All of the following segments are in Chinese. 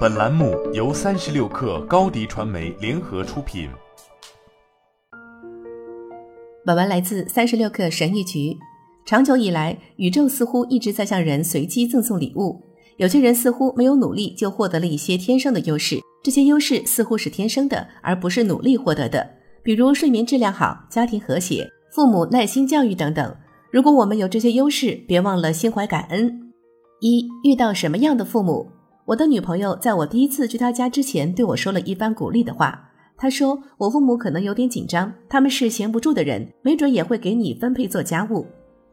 本栏目由三十六氪高低传媒联合出品。本文来自三十六氪神谕局。长久以来，宇宙似乎一直在向人随机赠送礼物。有些人似乎没有努力就获得了一些天生的优势，这些优势似乎是天生的，而不是努力获得的。比如睡眠质量好、家庭和谐、父母耐心教育等等。如果我们有这些优势，别忘了心怀感恩。一遇到什么样的父母？我的女朋友在我第一次去她家之前，对我说了一番鼓励的话。她说：“我父母可能有点紧张，他们是闲不住的人，没准也会给你分配做家务。”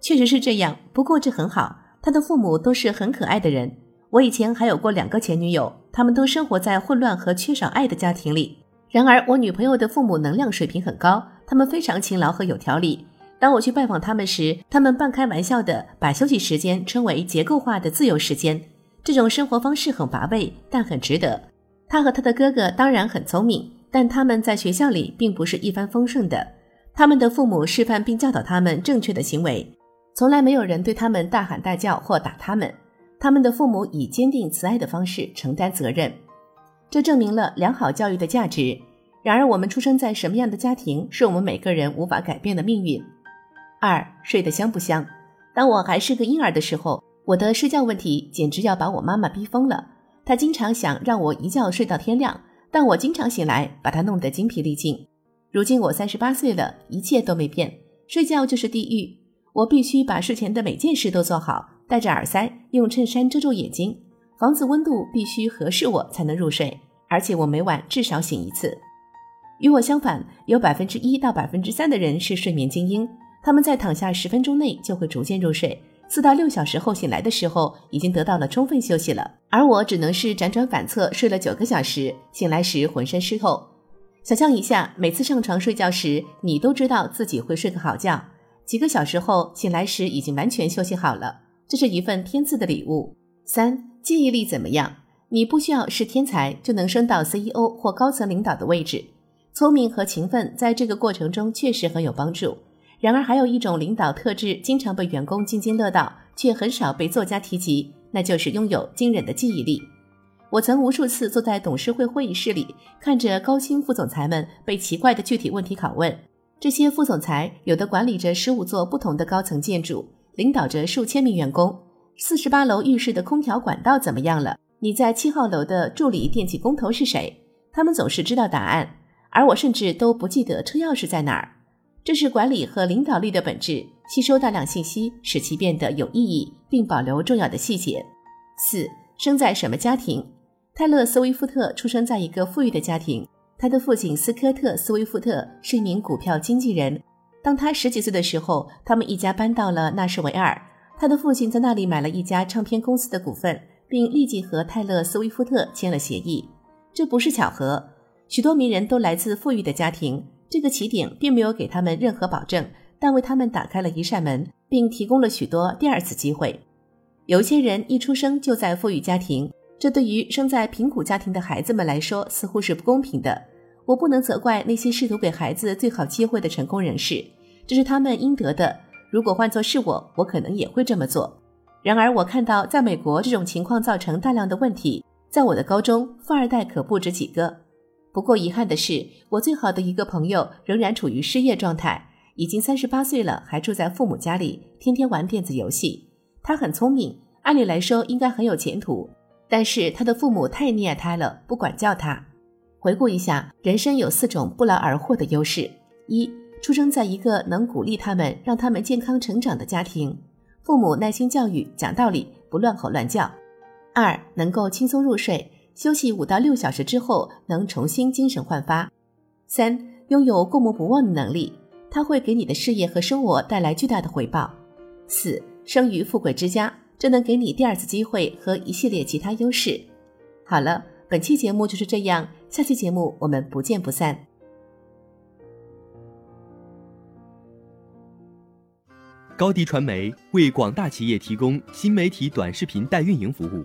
确实是这样，不过这很好。他的父母都是很可爱的人。我以前还有过两个前女友，他们都生活在混乱和缺少爱的家庭里。然而，我女朋友的父母能量水平很高，他们非常勤劳和有条理。当我去拜访他们时，他们半开玩笑的把休息时间称为结构化的自由时间。这种生活方式很乏味，但很值得。他和他的哥哥当然很聪明，但他们在学校里并不是一帆风顺的。他们的父母示范并教导他们正确的行为，从来没有人对他们大喊大叫或打他们。他们的父母以坚定慈爱的方式承担责任，这证明了良好教育的价值。然而，我们出生在什么样的家庭，是我们每个人无法改变的命运。二睡得香不香？当我还是个婴儿的时候，我的睡觉问题简直要把我妈妈逼疯了。她经常想让我一觉睡到天亮，但我经常醒来，把她弄得精疲力尽。如今我三十八岁了，一切都没变，睡觉就是地狱。我必须把睡前的每件事都做好，戴着耳塞，用衬衫遮住眼睛，房子温度必须合适我才能入睡，而且我每晚至少醒一次。与我相反，有百分之一到百分之三的人是睡眠精英。他们在躺下十分钟内就会逐渐入睡，四到六小时后醒来的时候已经得到了充分休息了。而我只能是辗转反侧睡了九个小时，醒来时浑身湿透。想象一下，每次上床睡觉时，你都知道自己会睡个好觉，几个小时后醒来时已经完全休息好了，这是一份天赐的礼物。三，记忆力怎么样？你不需要是天才就能升到 CEO 或高层领导的位置，聪明和勤奋在这个过程中确实很有帮助。然而，还有一种领导特质，经常被员工津津乐道，却很少被作家提及，那就是拥有惊人的记忆力。我曾无数次坐在董事会会议室里，看着高薪副总裁们被奇怪的具体问题拷问。这些副总裁有的管理着十五座不同的高层建筑，领导着数千名员工。四十八楼浴室的空调管道怎么样了？你在七号楼的助理电气工头是谁？他们总是知道答案，而我甚至都不记得车钥匙在哪儿。这是管理和领导力的本质：吸收大量信息，使其变得有意义，并保留重要的细节。四，生在什么家庭？泰勒·斯威夫特出生在一个富裕的家庭，他的父亲斯科特·斯威夫特是一名股票经纪人。当他十几岁的时候，他们一家搬到了纳什维尔，他的父亲在那里买了一家唱片公司的股份，并立即和泰勒·斯威夫特签了协议。这不是巧合，许多名人都来自富裕的家庭。这个起点并没有给他们任何保证，但为他们打开了一扇门，并提供了许多第二次机会。有些人一出生就在富裕家庭，这对于生在贫苦家庭的孩子们来说似乎是不公平的。我不能责怪那些试图给孩子最好机会的成功人士，这是他们应得的。如果换作是我，我可能也会这么做。然而，我看到在美国这种情况造成大量的问题。在我的高中，富二代可不止几个。不过遗憾的是，我最好的一个朋友仍然处于失业状态，已经三十八岁了，还住在父母家里，天天玩电子游戏。他很聪明，按理来说应该很有前途，但是他的父母太溺爱他了，不管教他。回顾一下，人生有四种不劳而获的优势：一、出生在一个能鼓励他们、让他们健康成长的家庭，父母耐心教育、讲道理，不乱吼乱叫；二、能够轻松入睡。休息五到六小时之后，能重新精神焕发。三、拥有过目不忘的能力，它会给你的事业和生活带来巨大的回报。四、生于富贵之家，这能给你第二次机会和一系列其他优势。好了，本期节目就是这样，下期节目我们不见不散。高迪传媒为广大企业提供新媒体短视频代运营服务。